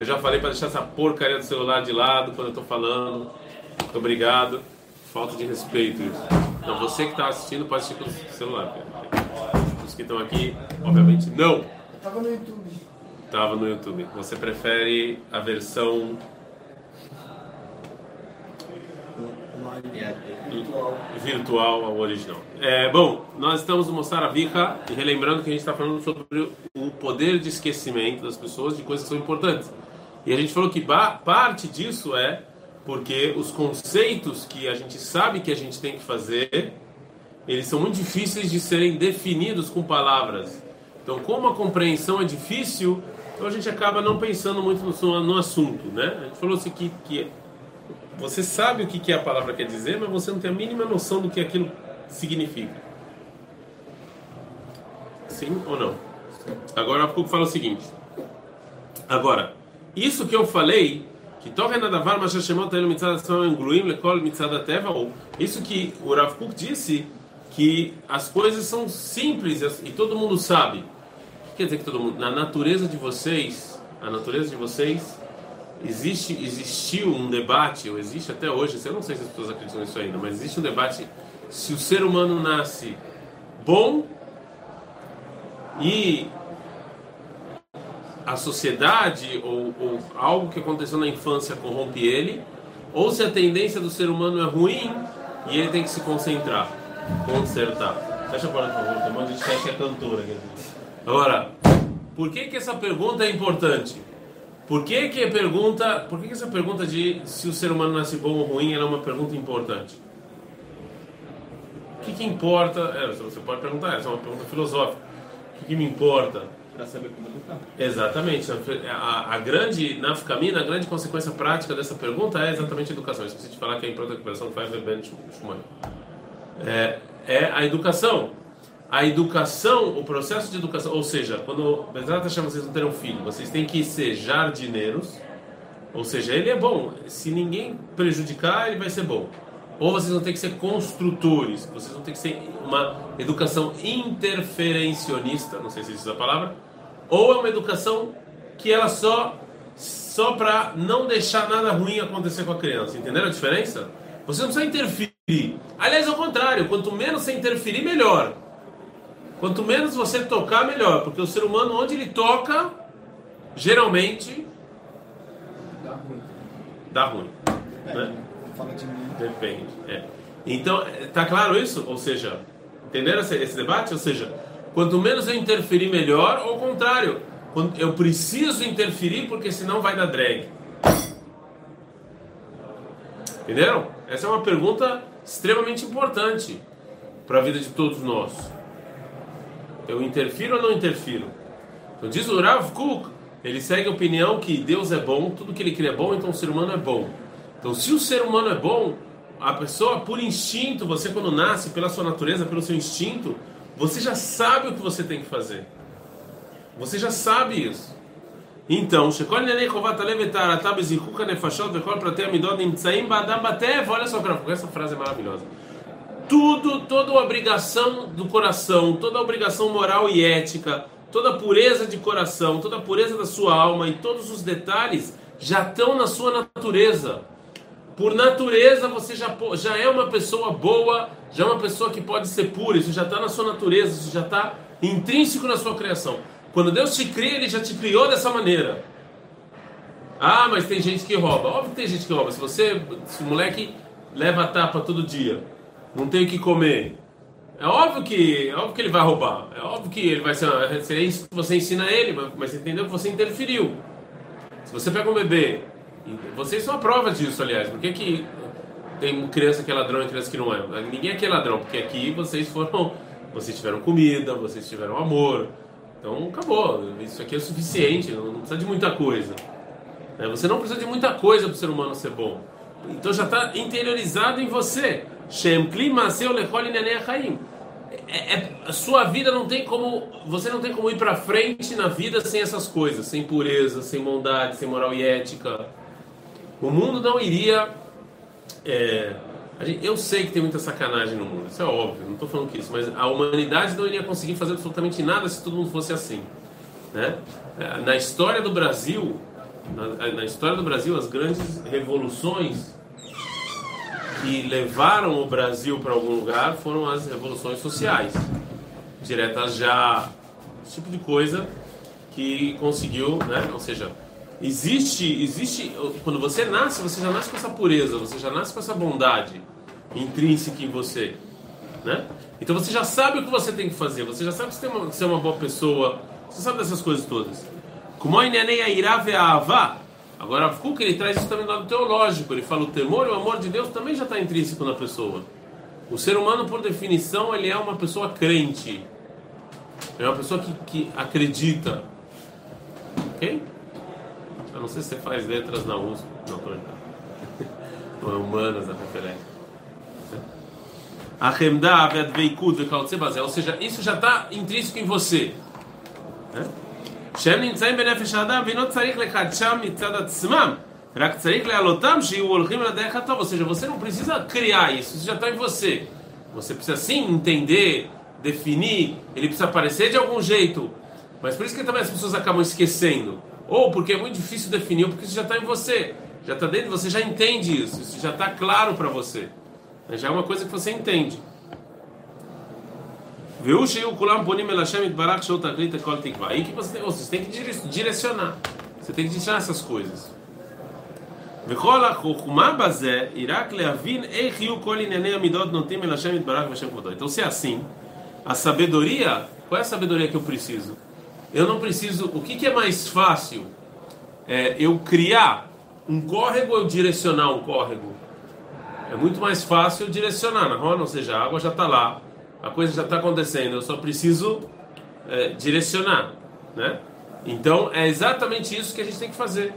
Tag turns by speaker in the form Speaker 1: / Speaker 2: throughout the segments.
Speaker 1: Eu já falei para deixar essa porcaria do celular de lado quando eu estou falando. Muito obrigado. Falta de respeito isso. Então você que está assistindo pode assistir com o celular. Os que estão aqui, obviamente não.
Speaker 2: Estava no YouTube.
Speaker 1: Estava no YouTube. Você prefere a versão virtual ao original. É, bom, nós estamos no Mostrar a Vika e relembrando que a gente está falando sobre o poder de esquecimento das pessoas de coisas que são importantes. E a gente falou que parte disso é porque os conceitos que a gente sabe que a gente tem que fazer, eles são muito difíceis de serem definidos com palavras. Então, como a compreensão é difícil, então a gente acaba não pensando muito no, no assunto, né? A gente falou assim que, que você sabe o que, que a palavra quer dizer, mas você não tem a mínima noção do que aquilo significa. Sim ou não? Agora a pouco fala o seguinte. Agora, isso que eu falei, que ou isso que o Rav Kuk disse, que as coisas são simples e todo mundo sabe. O que quer dizer que todo mundo? Na natureza de vocês, a natureza de vocês existe existiu um debate, ou existe até hoje, eu não sei se as pessoas acreditam nisso ainda, mas existe um debate se o ser humano nasce bom e a sociedade ou, ou algo que aconteceu na infância corrompe ele, ou se a tendência do ser humano é ruim e ele tem que se concentrar, consertar. Fecha a porta, por favor, tem um monte de gente que é cantora. Agora, por que, que essa pergunta é importante? Por que que pergunta, por que, que essa pergunta de se o ser humano nasce bom ou ruim é uma pergunta importante? O que, que importa? É, você pode perguntar, essa é uma pergunta filosófica. O que, que me importa?
Speaker 3: Para saber como educar.
Speaker 1: Exatamente. A, a grande, na Fkamina, a grande consequência prática dessa pergunta é exatamente a educação. Eu esqueci de falar que é a recuperação faz Ben Shmuel. É, é a educação a educação, o processo de educação, ou seja, quando Bezerra chama vocês não um filho, vocês têm que ser jardineiros, ou seja, ele é bom. Se ninguém prejudicar, ele vai ser bom. Ou vocês vão ter que ser construtores, vocês vão ter que ser uma educação interferencionista, não sei se existe a palavra, ou é uma educação que ela só só para não deixar nada ruim acontecer com a criança. Entenderam a diferença? Você não precisa interferir. Aliás, ao contrário, quanto menos você interferir, melhor. Quanto menos você tocar, melhor, porque o ser humano, onde ele toca, geralmente
Speaker 2: Dá ruim.
Speaker 1: dá ruim.
Speaker 2: É,
Speaker 1: Né?
Speaker 2: Fala de mim.
Speaker 1: Depende. É. Então, tá claro isso? Ou seja, entenderam esse, esse debate? Ou seja, quanto menos eu interferir, melhor, ou ao contrário, eu preciso interferir porque senão vai dar drag. Entenderam? Essa é uma pergunta extremamente importante para a vida de todos nós. Eu interfiro ou não interfiro? Então diz o Rav Kuk, ele segue a opinião que Deus é bom, tudo que ele cria é bom, então o ser humano é bom. Então se o ser humano é bom, a pessoa por instinto, você quando nasce, pela sua natureza, pelo seu instinto, você já sabe o que você tem que fazer. Você já sabe isso. Então. Olha só, essa frase é maravilhosa tudo, toda obrigação do coração, toda obrigação moral e ética, toda pureza de coração, toda pureza da sua alma e todos os detalhes já estão na sua natureza. Por natureza você já, já é uma pessoa boa, já é uma pessoa que pode ser pura, isso já está na sua natureza, isso já está intrínseco na sua criação. Quando Deus te cria, Ele já te criou dessa maneira. Ah, mas tem gente que rouba. Óbvio que tem gente que rouba. Se você, se o moleque leva tapa todo dia, não tem o que comer. É óbvio que, é óbvio que ele vai roubar. É óbvio que ele vai ser, é isso que você ensina ele, mas, mas você entendeu que você interferiu. Se você pega um bebê, vocês são a prova disso, aliás. Por que, que tem criança que é ladrão e criança que não é? Ninguém aqui é ladrão, porque aqui vocês foram, vocês tiveram comida, vocês tiveram amor. Então acabou. Isso aqui é suficiente, não, precisa de muita coisa. Né? Você não precisa de muita coisa para o ser humano ser bom. Então já está interiorizado em você. É, é, a sua vida não tem como. Você não tem como ir para frente na vida sem essas coisas, sem pureza, sem bondade, sem moral e ética. O mundo não iria. É, gente, eu sei que tem muita sacanagem no mundo, isso é óbvio, não estou falando que isso, mas a humanidade não iria conseguir fazer absolutamente nada se todo mundo fosse assim. Né? Na história do Brasil, na, na história do Brasil, as grandes revoluções que levaram o Brasil para algum lugar foram as revoluções sociais, diretas já, esse tipo de coisa que conseguiu, né? Ou seja, existe, existe quando você nasce, você já nasce com essa pureza, você já nasce com essa bondade intrínseca em você, né? Então você já sabe o que você tem que fazer, você já sabe que você tem uma, que ser uma boa pessoa, você sabe dessas coisas todas. Como a Agora, Kuk ele traz isso também do lado teológico. Ele fala o temor e o amor de Deus também já está intrínseco na pessoa. O ser humano, por definição, ele é uma pessoa crente. É uma pessoa que, que acredita. Ok? Eu não sei se você faz letras na USP. Não, estou Ou é humanas na referência. Ou seja, isso já está intrínseco em você. Né? שהם נמצאים בנפש האדם ואינו צריך לחדשם מצד עצמם, רק צריך להעלותם שיהיו הולכים לדרך הטוב. Ou seja, você não precisa criar isso, isso já está em você. Você precisa sim entender, definir, ele precisa aparecer de algum jeito. Mas por isso que também as pessoas acabam esquecendo. Ou porque é muito difícil definir, ou porque isso já está em você. Já está dentro, você já entende isso, isso já está claro para você. Já é uma coisa que você entende. Viu o Kulam Ponim El Hashem Itbarach Shou Tachlit Kol Tikva. Aí que você tem, você tem que direcionar. Você tem que direcionar essas coisas. וכל החוכמה בזה היא רק להבין איך יהיu כל ענייני המידות נוטים אל השם יתברך ושם כבודו. Então se é assim, a sabedoria, qual é a sabedoria que eu preciso? Eu não preciso, o que, que é mais fácil? É, eu criar um córrego ou eu direcionar um córrego? É muito mais fácil direcionar, não, ou seja, a água já está lá, a coisa já está acontecendo, eu só preciso é, direcionar, né? Então é exatamente isso que a gente tem que fazer.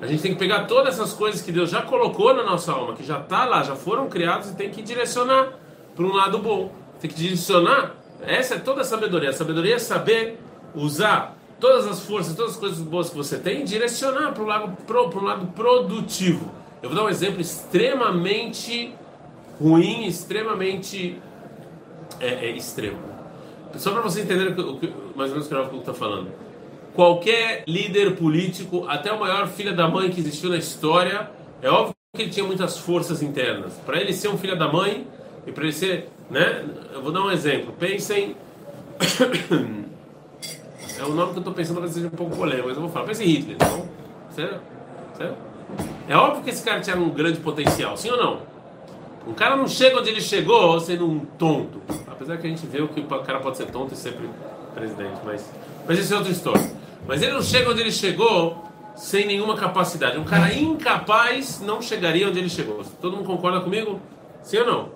Speaker 1: A gente tem que pegar todas essas coisas que Deus já colocou na nossa alma, que já está lá, já foram criadas e tem que direcionar para um lado bom. Tem que direcionar. Essa é toda a sabedoria. A sabedoria é saber usar todas as forças, todas as coisas boas que você tem direcionar para um lado, pro, um lado produtivo. Eu vou dar um exemplo extremamente ruim, extremamente é, é extremo. Só para você entender o que, mais ou menos o que o está falando. Qualquer líder político, até o maior filho da mãe que existiu na história, é óbvio que ele tinha muitas forças internas. Para ele ser um filho da mãe e para ele ser, né? Eu vou dar um exemplo. Pensem é o nome que eu estou pensando talvez seja um pouco polêmico, mas eu vou falar. Em Hitler, então, certo? certo? É óbvio que esse cara tinha um grande potencial, sim ou não? Um cara não chega onde ele chegou sendo um tonto. Apesar que a gente vê que o cara pode ser tonto e sempre presidente, mas, mas isso é outra história. Mas ele não chega onde ele chegou sem nenhuma capacidade. Um cara incapaz não chegaria onde ele chegou. Todo mundo concorda comigo? Sim ou não?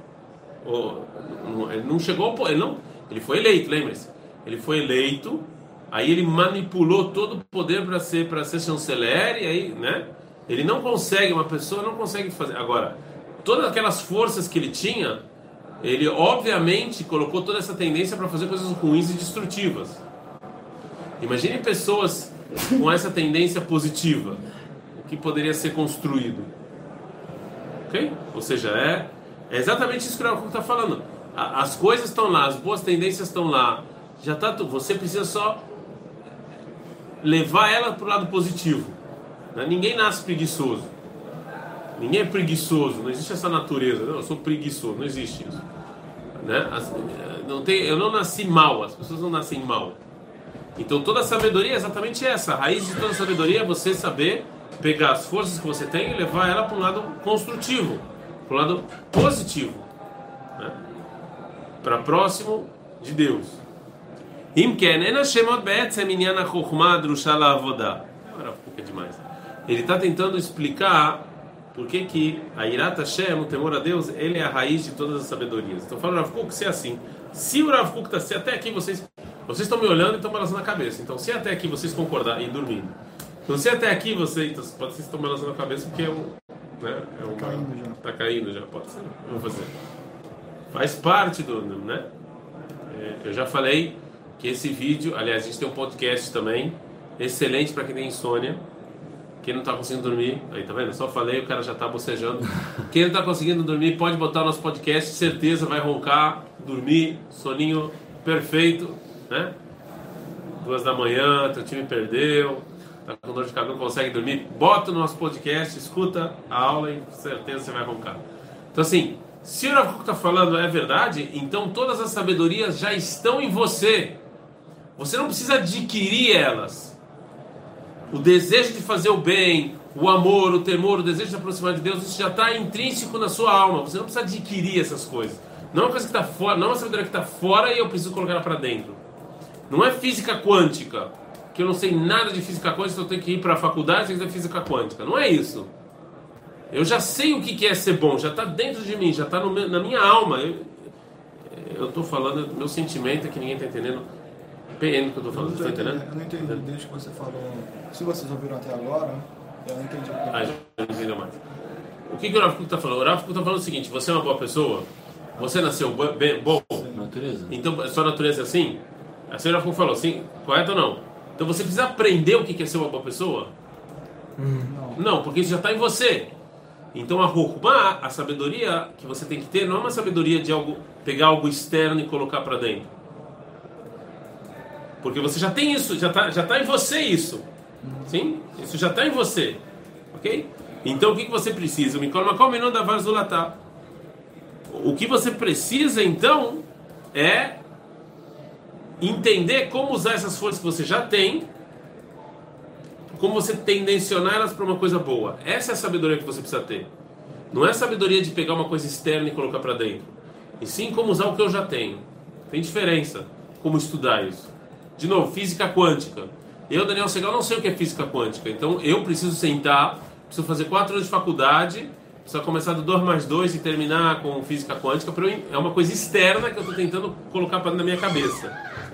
Speaker 1: Ou, ele não chegou, ele não, ele foi eleito, lembre-se. Ele foi eleito, aí ele manipulou todo o poder para ser para ser chanceler e aí, né? Ele não consegue, uma pessoa não consegue fazer. Agora, todas aquelas forças que ele tinha, ele obviamente colocou toda essa tendência para fazer coisas ruins e destrutivas. Imagine pessoas com essa tendência positiva, o que poderia ser construído. Ok? Ou seja, é, é exatamente isso que o está falando. As coisas estão lá, as boas tendências estão lá. Já tá, você precisa só levar ela para o lado positivo. Né? Ninguém nasce preguiçoso. Ninguém é preguiçoso, não existe essa natureza. Não, eu sou preguiçoso, não existe isso. Né? As, não tem, eu não nasci mal, as pessoas não nascem mal. Então toda a sabedoria é exatamente essa. A raiz de toda a sabedoria é você saber pegar as forças que você tem e levar ela para um lado construtivo, para um lado positivo, né? para próximo de Deus. Ele está tentando explicar por que, que a Irat Hashem, o temor a Deus, ele é a raiz de todas as sabedorias. Então fala Rav Kuk, se é assim. Se o Rav Kuk está se até aqui vocês vocês estão me olhando e estão balançando a cabeça. Então se até aqui vocês concordarem e dormindo. Então se até aqui vocês, então, que estão balançando a cabeça porque é um, né, é um,
Speaker 2: caindo já.
Speaker 1: Tá caindo já, pode ser. Vamos fazer. Faz parte do, né? Eu já falei que esse vídeo, aliás, a gente tem um podcast também, excelente para quem tem insônia quem não está conseguindo dormir, aí tá vendo? Só falei, o cara já está bocejando. Quem não está conseguindo dormir, pode botar o nosso podcast, certeza vai roncar, dormir, soninho perfeito, né? Duas da manhã, teu time perdeu, Tá com dor de cabeça, não consegue dormir? Bota o nosso podcast, escuta a aula e com certeza você vai roncar. Então assim, se o Kuk está falando é verdade, então todas as sabedorias já estão em você. Você não precisa adquirir elas. O desejo de fazer o bem, o amor, o temor, o desejo de se aproximar de Deus, isso já está intrínseco na sua alma. Você não precisa adquirir essas coisas. Não é uma coisa que está fora, não é uma sabedoria que está fora e eu preciso colocar ela para dentro. Não é física quântica, que eu não sei nada de física quântica, então eu tenho que ir para a faculdade e fazer física quântica. Não é isso. Eu já sei o que é ser bom, já está dentro de mim, já está na minha alma. Eu estou falando, meu sentimento é que ninguém está entendendo. PN que eu estou falando, você está entendendo?
Speaker 2: Eu não entendi desde que você falou. Se vocês ouviram até agora, eu não entendi.
Speaker 1: Ah, já não entendeu mais. O que, que o Rafa está falando? O Rafa está falando o seguinte: você é uma boa pessoa, você nasceu bem, bom.
Speaker 3: Natureza.
Speaker 1: Então, sua natureza é assim? A senhora falou assim, correto ou não? Então você precisa aprender o que é ser uma boa pessoa?
Speaker 2: Não.
Speaker 1: Não, porque isso já está em você. Então a Rukhmah, a sabedoria que você tem que ter, não é uma sabedoria de algo, pegar algo externo e colocar para dentro. Porque você já tem isso, já está já tá em você isso. Sim? Isso já está em você. Ok? Então o que, que você precisa? O que você precisa então é entender como usar essas forças que você já tem, como você tendencionar elas para uma coisa boa. Essa é a sabedoria que você precisa ter. Não é sabedoria de pegar uma coisa externa e colocar para dentro. E sim como usar o que eu já tenho. Tem diferença como estudar isso. De novo, física quântica. Eu, Daniel Segal, não sei o que é física quântica. Então eu preciso sentar, preciso fazer quatro anos de faculdade, preciso começar do 2 mais 2 e terminar com física quântica. Eu, é uma coisa externa que eu estou tentando colocar para dentro da minha cabeça.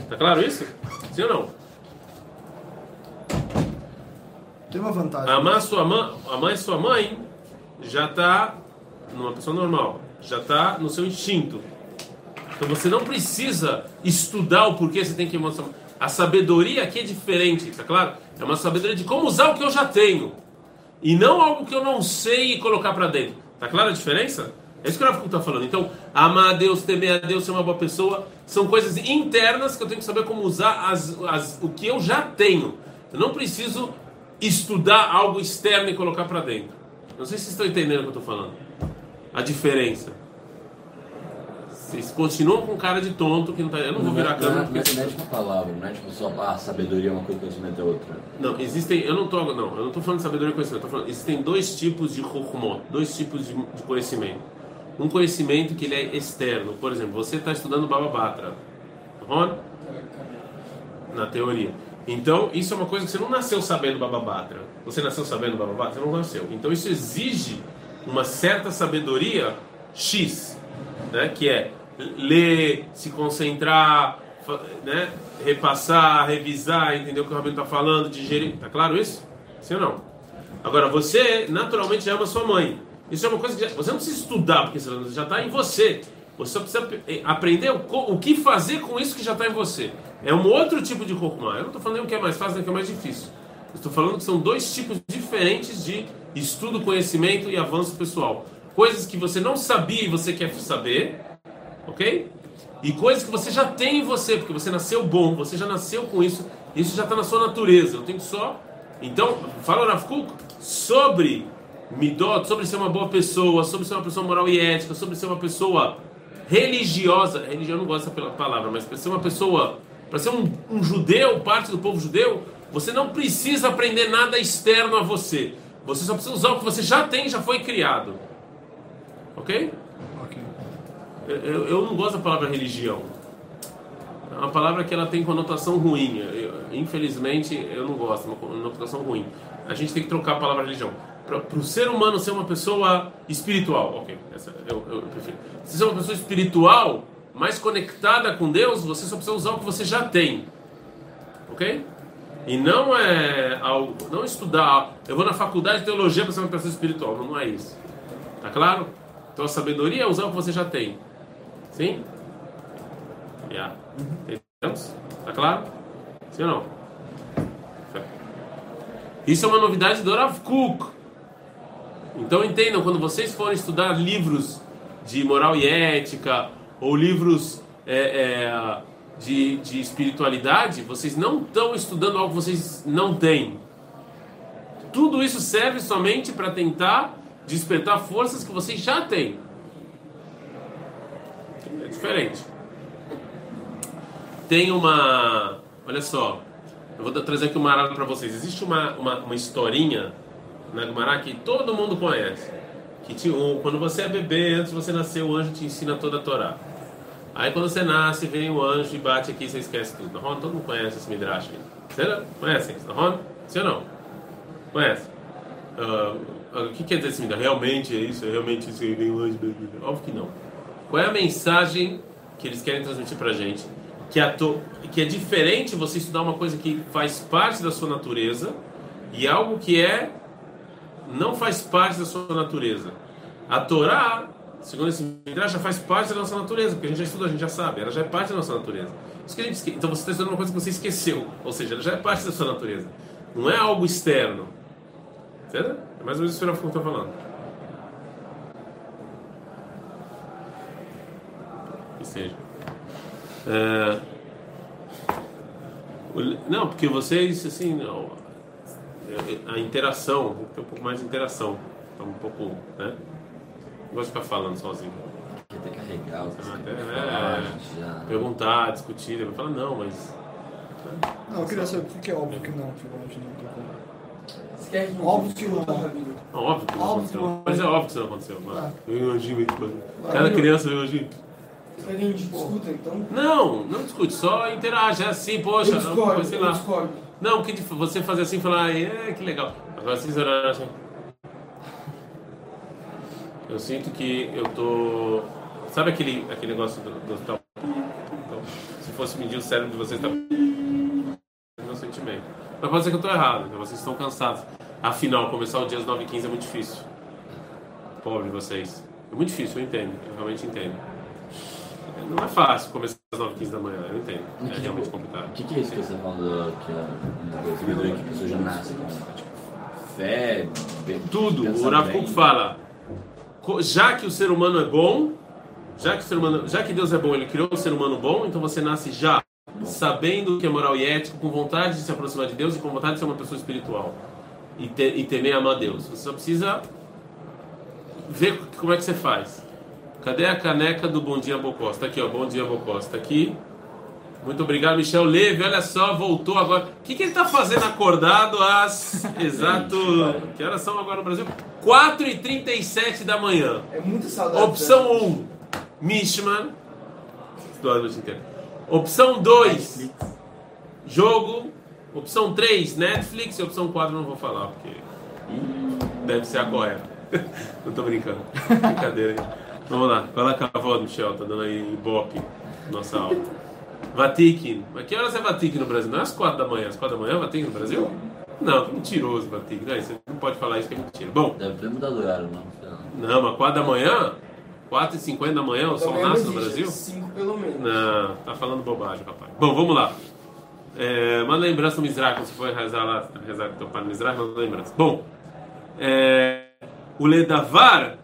Speaker 1: Tá claro isso? Sim ou não?
Speaker 2: Tem uma vantagem.
Speaker 1: Amar sua mãe, amar sua mãe já está numa pessoa normal, já está no seu instinto. Então você não precisa estudar o porquê você tem que amar sua mãe. A sabedoria aqui é diferente, tá claro? É uma sabedoria de como usar o que eu já tenho e não algo que eu não sei e colocar para dentro. Tá clara a diferença? É isso que o Rafa está falando. Então, amar a Deus, temer a Deus, ser uma boa pessoa, são coisas internas que eu tenho que saber como usar as, as, o que eu já tenho. Eu não preciso estudar algo externo e colocar para dentro. Não sei se vocês estão entendendo o que eu estou falando. A diferença. Vocês continuam com cara de tonto que não tá. Eu não vou virar a câmera.
Speaker 3: Não, não é uma palavra, não é tipo só a sabedoria é uma coisa, conhecimento é outra.
Speaker 1: Não, existem. Eu não tô, não, eu não tô falando de sabedoria e conhecimento. Eu tô falando, existem dois tipos de chokhmot, dois tipos de, de conhecimento um conhecimento que ele é externo. Por exemplo, você está estudando Baba Batra, tá na teoria. Então, isso é uma coisa que você não nasceu sabendo Baba Batra. Você nasceu sabendo Baba Batra? Você não nasceu. Então, isso exige uma certa sabedoria X, né? que é ler, se concentrar, né? repassar, revisar, entender o que o Rabino está falando, digerir. Tá claro isso? Sim ou não? Agora, você naturalmente ama sua mãe. Isso é uma coisa que já, você não precisa estudar, porque já está em você. Você só precisa eh, aprender o, o, que fazer com isso que já está em você. É um outro tipo de Rokumá. Eu não estou falando nem o que é mais fácil nem o que é mais difícil. Estou falando que são dois tipos diferentes de estudo, conhecimento e avanço pessoal. Coisas que você não sabia e você quer saber, ok? E coisas que você já tem em você, porque você nasceu bom, você já nasceu com isso, isso já está na sua natureza. Eu tenho que só. Então, fala Rav Kuk sobre midot, sobre ser uma boa pessoa, sobre ser uma pessoa moral e ética, sobre ser uma pessoa religiosa. Religião não gosta pela palavra, mas para ser uma pessoa, para ser um, um judeu, parte do povo judeu, você não precisa aprender nada externo a você. Você só precisa usar o que você já tem, já foi criado. Ok?
Speaker 2: Ok.
Speaker 1: Eu, eu não gosto da palavra religião. É uma palavra que ela tem conotação ruim. Eu, infelizmente, eu não gosto, uma conotação ruim. A gente tem que trocar a palavra religião para o ser humano ser uma pessoa espiritual, ok, essa eu, eu prefiro. Se ser uma pessoa espiritual, mais conectada com Deus, você só precisa usar o que você já tem, ok? E não é algo, não estudar. Eu vou na faculdade de teologia para ser uma pessoa espiritual, não, não é isso. Tá claro? Então a sabedoria é usar o que você já tem, sim? Yeah. Entendemos? Tá claro? Sim ou não? Isso é uma novidade do Rav Kuk. Então entendam, quando vocês forem estudar livros de moral e ética ou livros é, é, de, de espiritualidade, vocês não estão estudando algo que vocês não têm. tudo isso serve somente para tentar despertar forças que vocês já têm. Diferente. Tem uma. Olha só. Eu vou trazer aqui uma arada para vocês. Existe uma, uma, uma historinha na Gumará que todo mundo conhece. Que te, quando você é bebê, antes de você nascer, o anjo te ensina toda a Torá. Aí quando você nasce, vem o anjo e bate aqui e você esquece tudo. Não, todo mundo conhece esse Midrash. Você conhece isso? Não? Sim ou não? Conhece? Uh, o que quer dizer esse Midrash? Realmente é isso? É realmente isso? Vem o anjo Óbvio que não. Qual é a mensagem que eles querem transmitir pra gente? Que, a to, que é diferente você estudar uma coisa que faz parte da sua natureza e algo que é não faz parte da sua natureza. A Torá segundo esse Midrash, já faz parte da nossa natureza, porque a gente já estudou, a gente já sabe, ela já é parte da nossa natureza. Isso que a gente esque... Então você está estudando uma coisa que você esqueceu, ou seja, ela já é parte da sua natureza. Não é algo externo. Entendeu? É mais ou menos isso que eu estou falando. Que seja. É... Não, porque vocês, assim, não... a interação, tem um pouco mais de interação. Então, um pouco, né? Não gosto de ficar falando sozinho.
Speaker 3: Até carregar os
Speaker 1: ah, é, é, Perguntar, discutir. Ele fala, não, mas.
Speaker 2: Não, eu queria saber por que é óbvio que não, tipo, a gente não
Speaker 4: tocou.
Speaker 2: Óbvio que não.
Speaker 1: Não, óbvio que não
Speaker 2: Óbvio
Speaker 1: aconteceu.
Speaker 2: que não.
Speaker 1: Mas é óbvio que isso não aconteceu. Mano.
Speaker 2: Ah.
Speaker 1: Eu imagino isso. Cada criança eu imagino.
Speaker 4: A gente discuta, então.
Speaker 1: Não, não discute, só interage. É assim, poxa,
Speaker 4: eu
Speaker 1: não,
Speaker 4: discordo,
Speaker 1: sei
Speaker 4: eu
Speaker 1: lá.
Speaker 4: discordo.
Speaker 1: Não, que você fazer assim e falar, é, que legal. Agora vocês oraram assim. Eu sinto que eu tô. Sabe aquele, aquele negócio do, do hospital? Então, se fosse medir o cérebro de vocês, tá. É meu sentimento. Mas pode ser que eu tô errado, então vocês estão cansados. Afinal, começar o dia às 9h15 é muito difícil. Pobre vocês. É muito difícil, eu entendo. Eu realmente entendo. Não é fácil começar às 9h15 da manhã, eu entendo. É realmente complicado.
Speaker 3: O que, que é isso que você tá falando que é sabedoria que a pessoa já nasce com? Tipo, fé,
Speaker 1: Tudo. O Rav. Kuk fala, já que o ser humano é bom, já que o ser humano, já que Deus é bom, ele criou um ser humano bom, então você nasce já sabendo o que é moral e ético, com vontade de se aproximar de Deus e com vontade de ser uma pessoa espiritual e, te, e temer e amar Deus. Você só precisa ver como é que você faz. Cadê a caneca do Bom Dia Bocós? Tá aqui, ó, Bom Dia Bocós. Tá aqui. Muito obrigado, Michel Leve. Olha só, voltou agora. O que, que ele está fazendo acordado às exato. Que horas são agora no Brasil? 4h37 da manhã.
Speaker 4: É muito saudade.
Speaker 1: Opção 1, Mishman. Estudou a noite inteira. Opção 2, jogo. Opção 3, Netflix. E opção 4 não vou falar, porque deve ser a correta. Não tô brincando. Brincadeira. hein? Vamos lá. Coloca a voz, Michel. Tá dando aí ibope. Nossa aula. Vatikin. Mas que horas é Vatikin no Brasil? Não é às 4 da manhã. Às 4 da manhã é Vatikin no Brasil? Não, que mentiroso Vatikin. Não, você não pode falar isso que é mentira. Bom,
Speaker 3: Deve ter mudado o horário, não? Lá.
Speaker 1: não, mas 4 da manhã? 4 e 50 da manhã o sol
Speaker 4: Também
Speaker 1: nasce no Brasil?
Speaker 4: Cinco pelo menos.
Speaker 1: Não, tá falando bobagem, papai. Bom, vamos lá. É, manda lembrança no Mizrach, quando você for rezar lá, rezar com teu pai no Mizrach, manda lembrança. Bom, é, o Ledavar,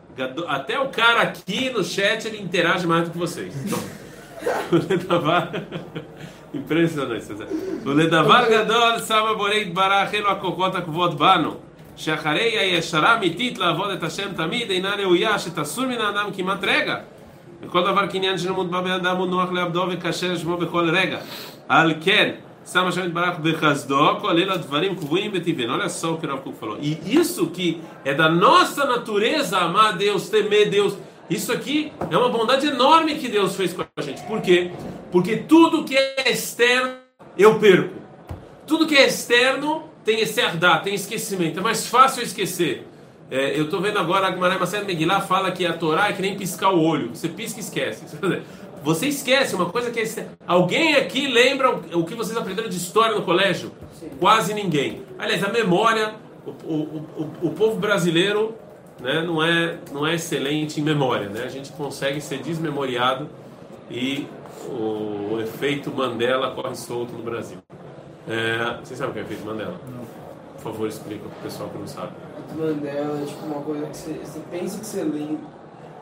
Speaker 1: até o cara aqui no chat ele interage mais do que vocês. Então, o Ledavar, impressionante. César. O Ledavar Gadol, Sama Boreit Barach, Elo Akokot Akvot Bano. שאחרי הישרה האמיתית לעבוד את השם תמיד אינה ראויה שתסור מן האדם כמעט רגע. וכל דבר קניין שנמות בא באדם הוא נוח לעבדו וכשר שמו בכל רגע. על כן, Olha só o que o Rav Kuk falou. E isso que é da nossa natureza amar Deus, temer Deus. Isso aqui é uma bondade enorme que Deus fez com a gente. Por quê? Porque tudo que é externo eu perco. Tudo que é externo tem esse tem esquecimento. É mais fácil esquecer. É, eu estou vendo agora a Guimarães Marcelo Meguilar fala que a Torá é que nem piscar o olho. Você pisca e esquece. Você esquece uma coisa que é. Alguém aqui lembra o que vocês aprenderam de história no colégio? Quase ninguém. Aliás, a memória, o, o, o, o povo brasileiro né, não, é, não é excelente em memória. Né? A gente consegue ser desmemoriado e o, o efeito Mandela corre solto no Brasil. É, vocês sabem o que é o efeito Mandela? Por favor, explica para o pessoal que não sabe.
Speaker 4: Mandela é tipo uma coisa que você, você pensa que você lembra.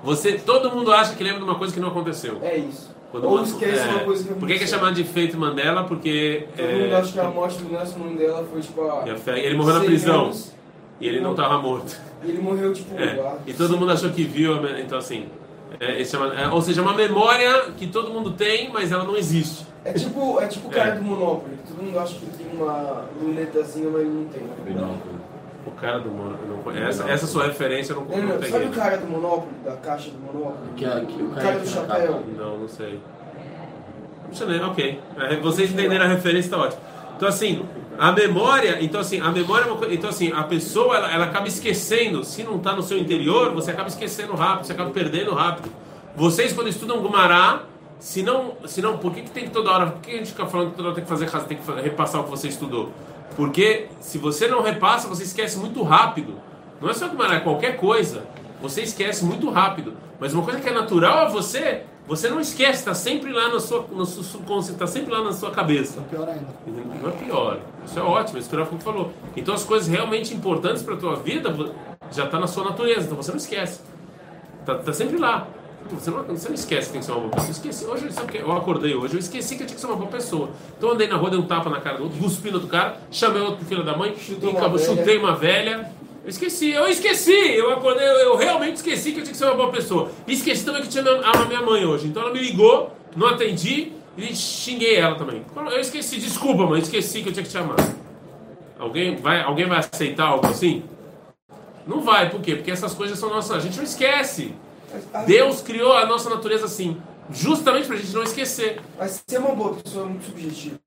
Speaker 1: Você, todo mundo acha que lembra de uma coisa que não aconteceu.
Speaker 4: É isso.
Speaker 1: Quando
Speaker 4: Ou
Speaker 1: uma-
Speaker 4: esquece
Speaker 1: é,
Speaker 4: uma coisa que
Speaker 1: Por que, é
Speaker 4: aconteceu.
Speaker 1: chamado de efeito Mandela? Porque
Speaker 4: Todo
Speaker 1: é,
Speaker 4: mundo acha que a morte do Nelson Mandela foi tipo
Speaker 1: e a fé- ele morreu na
Speaker 4: 100
Speaker 1: prisão.
Speaker 4: anos.
Speaker 1: e ele não estava morto.
Speaker 4: E ele morreu, tipo,
Speaker 1: É,
Speaker 4: lá.
Speaker 1: e todo mundo achou que viu, então assim, é, é, ou seja, uma memória que todo mundo tem, mas ela não existe.
Speaker 4: É tipo, é tipo o cara
Speaker 1: É.
Speaker 4: do Monopoly, todo mundo acha que tem uma lunetazinha, mas ele não tem.
Speaker 3: Binóculo.
Speaker 1: O cara do Mono, eu não conheço. essa, essa sua referência eu não,
Speaker 4: não,
Speaker 1: peguei.
Speaker 4: sabe o cara do Monopoly, da caixa do Monopoly?
Speaker 3: Que, é- que o
Speaker 4: O
Speaker 3: cara,
Speaker 4: cara do chapéu.
Speaker 1: Não, não sei. Não sei, ok. É, Vocês entenderam a referência, tá ótimo. Então assim, a memória, então assim, a memória é uma coisa, então assim, a pessoa ela, ela acaba esquecendo, se não está no seu interior, você acaba esquecendo rápido, você acaba perdendo rápido. Vocês quando estudam Gumará, se não, se não, por que, que tem que toda hora, por que a gente fica falando que toda hora tem que fazer casa, tem que repassar o que você estudou? Porque se você não repassa, você esquece muito rápido. Não é só Gumará, é qualquer coisa. Você esquece muito rápido. Mas uma coisa que é natural a você, você não esquece, está sempre lá na sua, no seu subconsciente, está sempre lá na sua cabeça.
Speaker 2: Então, pior ainda.
Speaker 1: Não é pior. Isso é ótimo, isso que o Rafa falou. Então as coisas realmente importantes para a tua vida já está na sua natureza, então você não esquece. Tá, tá sempre lá. Você não, você não esquece que tem que ser uma boa pessoa. Eu esqueci, hoje, o? Eu acordei hoje, eu esqueci que eu tinha que ser uma boa pessoa. Então andei na rua, dei um tapa na cara do outro, cuspi outro cara, chamei outro pro filho da mãe,
Speaker 4: Chutou
Speaker 1: e
Speaker 4: uma
Speaker 1: acabou,
Speaker 4: velha.
Speaker 1: chutei uma velha. Eu esqueci, eu esqueci, eu acordei, eu, eu realmente esqueci que eu tinha que ser uma boa pessoa. E esqueci também que tinha minha- a minha mãe hoje. Então ela me ligou, não atendi e xinguei ela também. Eu esqueci, desculpa, mãe, esqueci que eu tinha que te chamar. Alguém vai, alguém vai aceitar algo assim? Não vai, por quê? Porque essas coisas são nossas. A gente não esquece. Deus criou a nossa natureza assim, justamente pra gente não esquecer.
Speaker 4: Mas ser uma boa pessoa é muito subjetivo.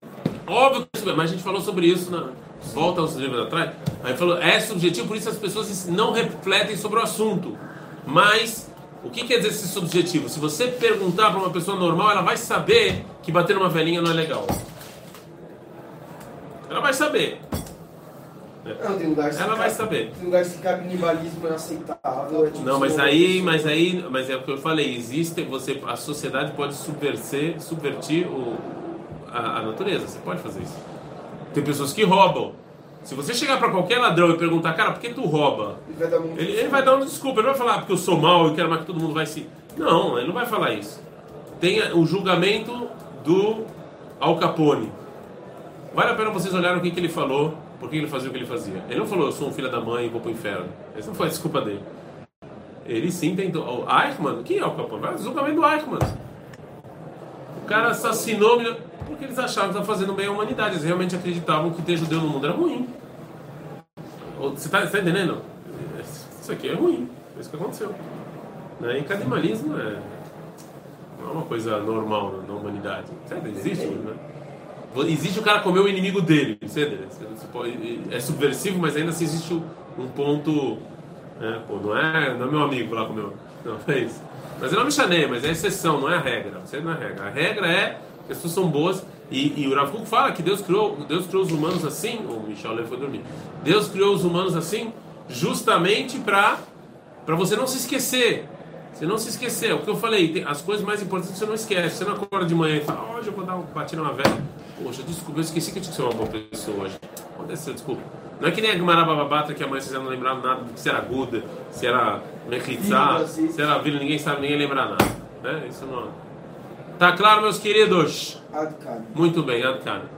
Speaker 1: Óbvio que mas a gente falou sobre isso na volta aos livros atrás. Aí falou, é subjetivo, por isso as pessoas não refletem sobre o assunto. Mas o que quer dizer esse subjetivo? Se você perguntar para uma pessoa normal, ela vai saber que bater numa velhinha não é legal. Ela vai saber.
Speaker 4: Não, tem lugares
Speaker 1: Ela vai saber.
Speaker 4: Tem lugares que canibalismo é aceitável. É tipo,
Speaker 1: Não, mas
Speaker 4: uma
Speaker 1: aí,
Speaker 4: pessoa-
Speaker 1: mas aí, mas é o que eu falei. Existe, você, a sociedade pode subverter, subvertir o, a, a natureza. Você pode fazer isso. Tem pessoas que roubam. Se você chegar para qualquer ladrão e perguntar, cara, por que tu rouba?
Speaker 4: Ele vai dar muito
Speaker 1: Ele, ele vai dar uma desculpa. Ele não vai falar "Ah, porque eu sou mal e quero mais que todo mundo vai se. Não, ele não vai falar isso. Tem o julgamento do Al Capone. Vale a pena vocês olharem o que, que ele falou, por que ele fazia o que ele fazia. Ele não falou, eu sou um filho da mãe e vou pro inferno. Essa não foi a desculpa dele. Ele sim tentou. O Eichmann, quem é o Capone? Vai, julgamento do Eichmann. O cara assassinou porque eles achavam que estavam fazendo bem à humanidade. Eles realmente acreditavam que ter judeu no mundo era ruim. Você está entendendo? Isso aqui é ruim. É isso que aconteceu. Né? E canibalismo é, não é uma coisa normal na- na humanidade. Certo? Existe, né? Existe o cara comer o inimigo dele. É subversivo, mas ainda assim existe um ponto. Né? Pô, não, é, não é meu amigo lá comer. Não, é isso. Mas eu não me chanei, mas é exceção, não é a regra. Você não é a regra. A regra é que as pessoas são boas. E, e o Rav Kuk fala que Deus criou, Deus criou os humanos assim. O Michel Lê foi dormir. Deus criou os humanos assim justamente para para você não se esquecer. Você não se esquecer. O que eu falei, as coisas mais importantes você não esquece. Você não acorda de manhã e fala, hoje eu vou dar um bater numa velha. Poxa, desculpa, eu esqueci que eu tinha que ser uma boa pessoa hoje. Aconteceu, desculpa. Não é que nem a Gemara Bababatra que amanhã vocês não lembraram nada, se era Guda, se era Mechitzá,
Speaker 4: Vila, sim.
Speaker 1: se era Vila, ninguém sabe, ninguém lembra nada. Né? Isso não. Tá claro, meus queridos? Muito bem, Adkana.